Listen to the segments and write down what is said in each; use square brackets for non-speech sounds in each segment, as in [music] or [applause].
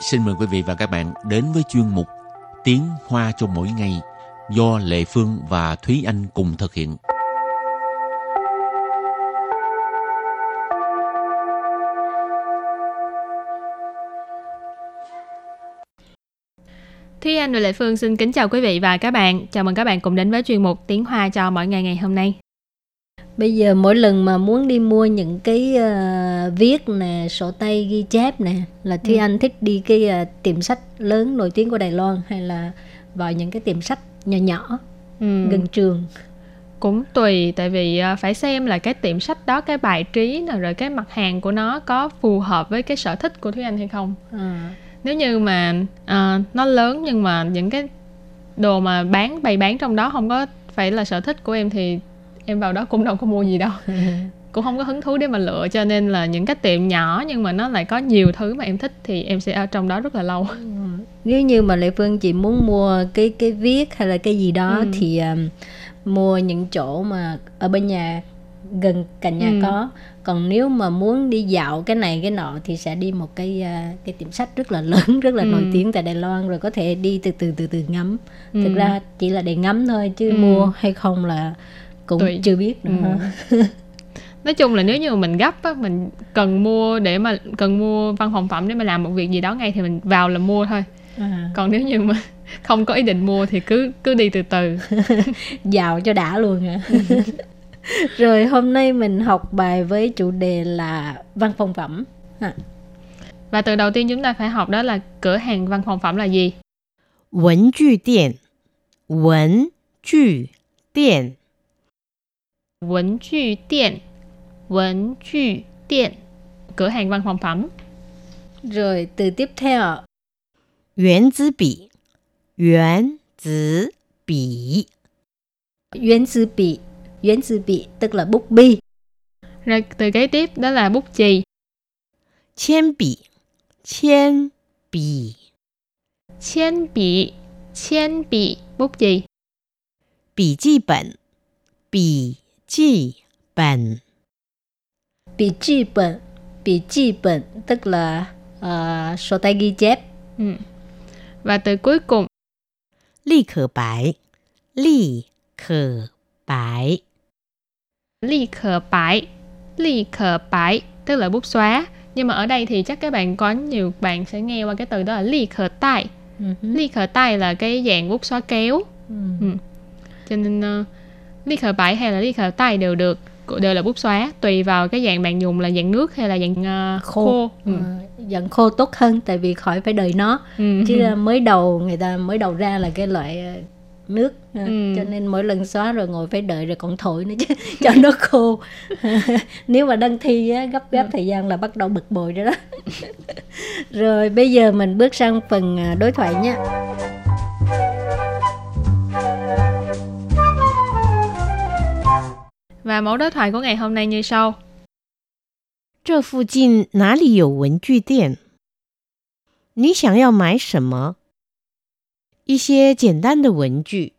xin mời quý vị và các bạn đến với chuyên mục Tiếng Hoa cho mỗi ngày do Lệ Phương và Thúy Anh cùng thực hiện. Thúy Anh và Lệ Phương xin kính chào quý vị và các bạn. Chào mừng các bạn cùng đến với chuyên mục Tiếng Hoa cho mỗi ngày ngày hôm nay. Bây giờ mỗi lần mà muốn đi mua những cái uh, viết nè, sổ tay ghi chép nè là Thúy ừ. Anh thích đi cái uh, tiệm sách lớn nổi tiếng của Đài Loan hay là vào những cái tiệm sách nhỏ nhỏ ừ. gần trường cũng tùy tại vì uh, phải xem là cái tiệm sách đó cái bài trí nè rồi cái mặt hàng của nó có phù hợp với cái sở thích của thúy anh hay không à. nếu như mà uh, nó lớn nhưng mà những cái đồ mà bán bày bán trong đó không có phải là sở thích của em thì em vào đó cũng đâu có mua gì đâu [laughs] cũng không có hứng thú để mà lựa cho nên là những cái tiệm nhỏ nhưng mà nó lại có nhiều thứ mà em thích thì em sẽ ở trong đó rất là lâu ừ. nếu như mà lệ phương chị muốn mua cái cái viết hay là cái gì đó ừ. thì um, mua những chỗ mà ở bên nhà gần cạnh nhà ừ. có còn nếu mà muốn đi dạo cái này cái nọ thì sẽ đi một cái uh, cái tiệm sách rất là lớn [laughs] rất là ừ. nổi tiếng tại Đài Loan rồi có thể đi từ từ từ từ ngắm ừ. thực ra chỉ là để ngắm thôi chứ ừ. mua hay không là cũng Tùy. chưa biết nữa ừ. [laughs] nói chung là nếu như mà mình gấp á mình cần mua để mà cần mua văn phòng phẩm để mà làm một việc gì đó ngay thì mình vào là mua thôi à. còn nếu như mà [laughs] không có ý định mua thì cứ cứ đi từ từ [laughs] giàu cho đã luôn hả rồi hôm nay mình học bài với chủ đề là văn phòng phẩm à. và từ đầu tiên chúng ta phải học đó là cửa hàng văn phòng phẩm là gì 文具店文具店 文具店文具店 cửa hàng văn phòng phẩm rồi từ tiếp theo 原子笔原子笔原子笔原子笔 tức là bút bi rồi từ kế tiếp đó là bút chì 铅笔铅笔铅笔铅笔 bút chì 笔记本笔 Chi bản Bị chi bản Bị chi bản tức là uh, sổ tay ghi chép. Ừ. Và từ cuối cùng Ly khở bái Ly khở bái Ly khở bái Ly khở bái tức là bút xóa. Nhưng mà ở đây thì chắc các bạn có nhiều bạn sẽ nghe qua cái từ đó là ly khở tay. Uh-huh. Ừ ly khở tay là cái dạng bút xóa kéo. Uh-huh. Ừ. Cho nên uh, ly khờ bãi hay là ly khờ tay đều được đều là bút xóa tùy vào cái dạng bạn dùng là dạng nước hay là dạng uh, khô, khô. Ừ. Ừ, dạng khô tốt hơn tại vì khỏi phải đợi nó ừ. chứ mới đầu người ta mới đầu ra là cái loại ờ, nước ừ. cho nên mỗi lần xóa rồi ngồi phải đợi rồi còn thổi nữa chứ [laughs] cho nó khô [laughs] nếu mà đăng thi á, gấp gáp ừ. thời gian là bắt đầu bực bội rồi đó [laughs] rồi bây giờ mình bước sang phần ờ, đối thoại nhé Và mẫu đối thoại của ngày hôm nay như sau. 这附近哪里有文具店？你想要买什么？一些简单的文具，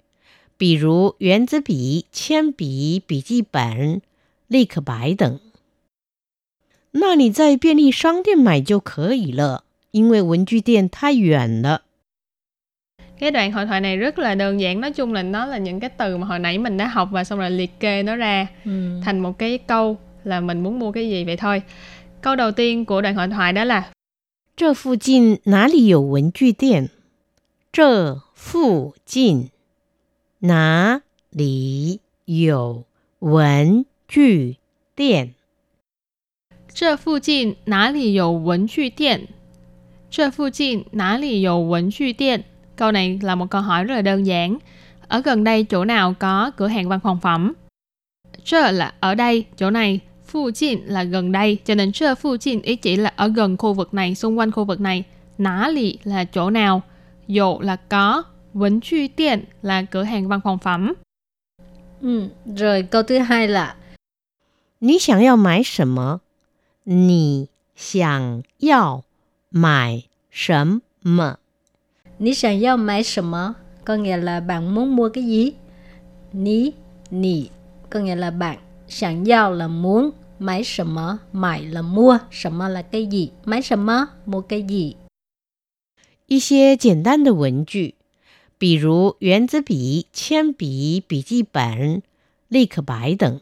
比如圆珠笔、铅笔、笔记本、立可白等。那你在便利商店买就可以了，因为文具店太远了。 cái đoạn hội thoại này rất là đơn giản nói chung là nó là những cái từ mà hồi nãy mình đã học và xong rồi liệt kê nó ra ừ. thành một cái câu là mình muốn mua cái gì vậy thôi câu đầu tiên của đoạn hội thoại đó là 这附近哪里有文具店？这附近哪里有文具店？这附近哪里有文具店？这附近哪里有文具店 ？Câu này là một câu hỏi rất là đơn giản. Ở gần đây chỗ nào có cửa hàng văn phòng phẩm? Chơ là ở đây, chỗ này. Phu jin là gần đây, cho nên chơ phu jin ý chỉ là ở gần khu vực này, xung quanh khu vực này. Ná lì là chỗ nào. Dụ là có. Vấn truy tiện là cửa hàng văn phòng phẩm. Ừ, rồi câu thứ hai là 你想要买什么？你想要买什么？ 你想要买什么 có nghĩa là bạn muốn mua cái gì ní nì có nghĩa là bạn想要 là muốn máy 什么 买 là mua 什么 là cái gì máy 什么 mua cái gì 一些简单的文具，比如圆珠笔、铅笔、笔记本、立可白等。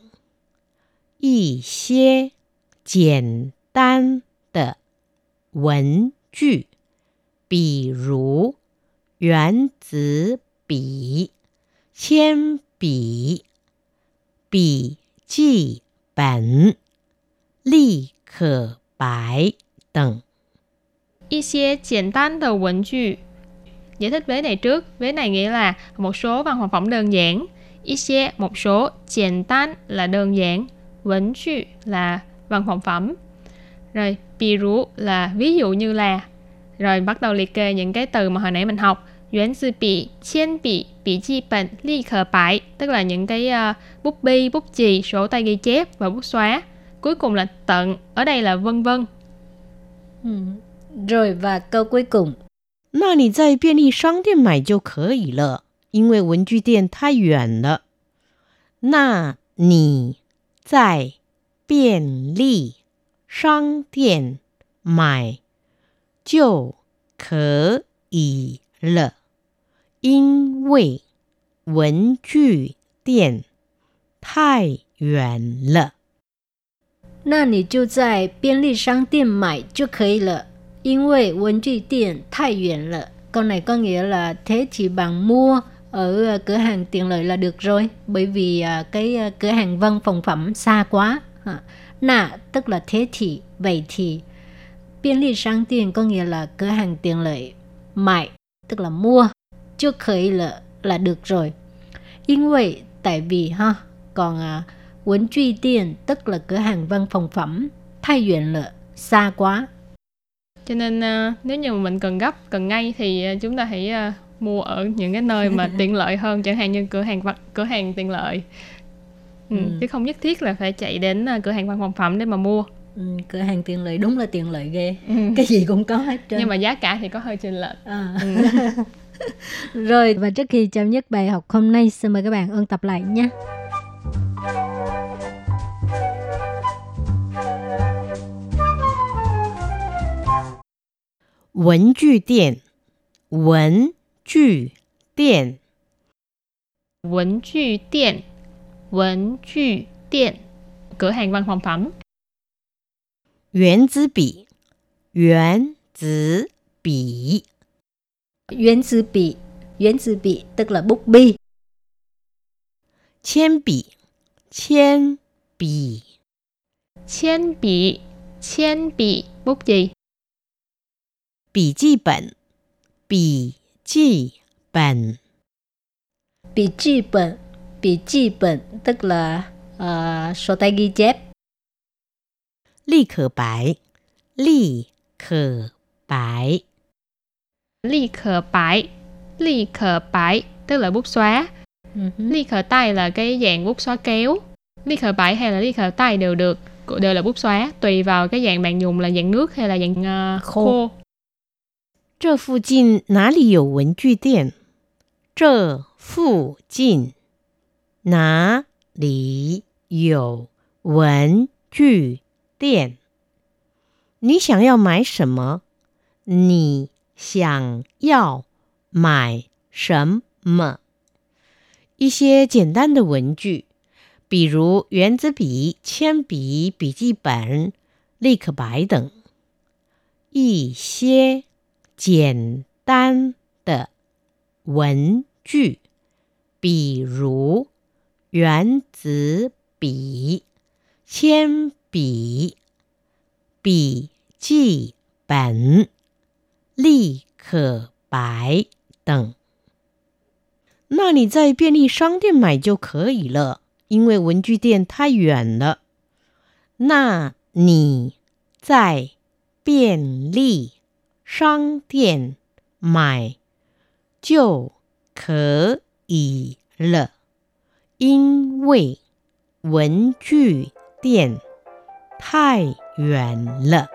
一些简单的文具，比如 圆珠笔、铅笔、笔记本、立可白等。一些简单的文具giải thích vế này trước vế này nghĩa là một số văn phòng phẩm đơn giản一些 một số 简单 là đơn giản vấn具 là văn phòng phẩm rồi ví dụ là ví dụ như là rồi bắt đầu liệt kê những cái từ mà hồi nãy mình học Yuan sư bị, chiên bị, bị chi bệnh, ly khờ bại Tức là những cái uh, bút bi, bút chì, sổ tay ghi chép và bút xóa Cuối cùng là tận, ở đây là vân vân ừ. Rồi và câu cuối cùng 那你在便利商店买就可以了，因为文具店太远了。那你在便利商店买 就可以了，因为文具店太远了。那你就在便利商店买就可以了，因为文具店太远了。Câu này có nghĩa là thế thì bạn mua ở cửa hàng tiện lợi là được rồi bởi vì cái cửa hàng văn phòng phẩm xa quá nà tức là thế thì vậy thì biên lý sang tiền có nghĩa là cửa hàng tiện lợi mại tức là mua chưa khởi là là được rồi 因为 tại vì ha còn à, Quấn truy tiền tức là cửa hàng văn phòng phẩm thay huyện là xa quá cho nên nếu như mình cần gấp cần ngay thì chúng ta hãy mua ở những cái nơi mà tiện lợi hơn chẳng hạn như cửa hàng vật cửa hàng tiện lợi ừ, ừ. chứ không nhất thiết là phải chạy đến cửa hàng văn phòng phẩm để mà mua Ừ, cửa hàng tiện lợi đúng là tiện lợi ghê. Ừ. cái gì cũng có hết trơn. Nhưng mà giá cả thì có hơi chênh lệch. À. ừ. [laughs] rồi và trước khi chào nhất bài học hôm nay xin mời các bạn ôn tập lại nhé Quần Ju Điện Quần Ju Điện Quần Ju Điện Quần Ju Điện Cửa hàng văn phòng phẩm. 圆珠笔，圆珠笔，圆珠笔，圆珠笔，tức là bút bi。铅笔，铅笔，铅笔，铅笔，bút chì。笔记本，笔记本，笔记本，笔记本，tức là uh, sổ tay ghi chép. 立可白，立可白，立可白，立可白tức là bút xóa. Uh-huh. Ly khờ tay là cái dạng bút xóa kéo. Ly khờ bãi hay là ly khờ tay đều được, đều là bút xóa, tùy vào cái dạng bạn dùng là dạng nước hay là dạng uh, khô. khô. 这附近哪里有文具店？这附近哪里有文具 店？你想要买什么？你想要买什么？一些简单的文具，比如圆珠笔、铅笔、笔记本、立可白等。一些。简单的文具，比如圆珠笔、铅笔、笔记本、立可白等。那你在便利商店买就可以了，因为文具店太远了。那你在便利。商店买就可以了，因为文具店太远了。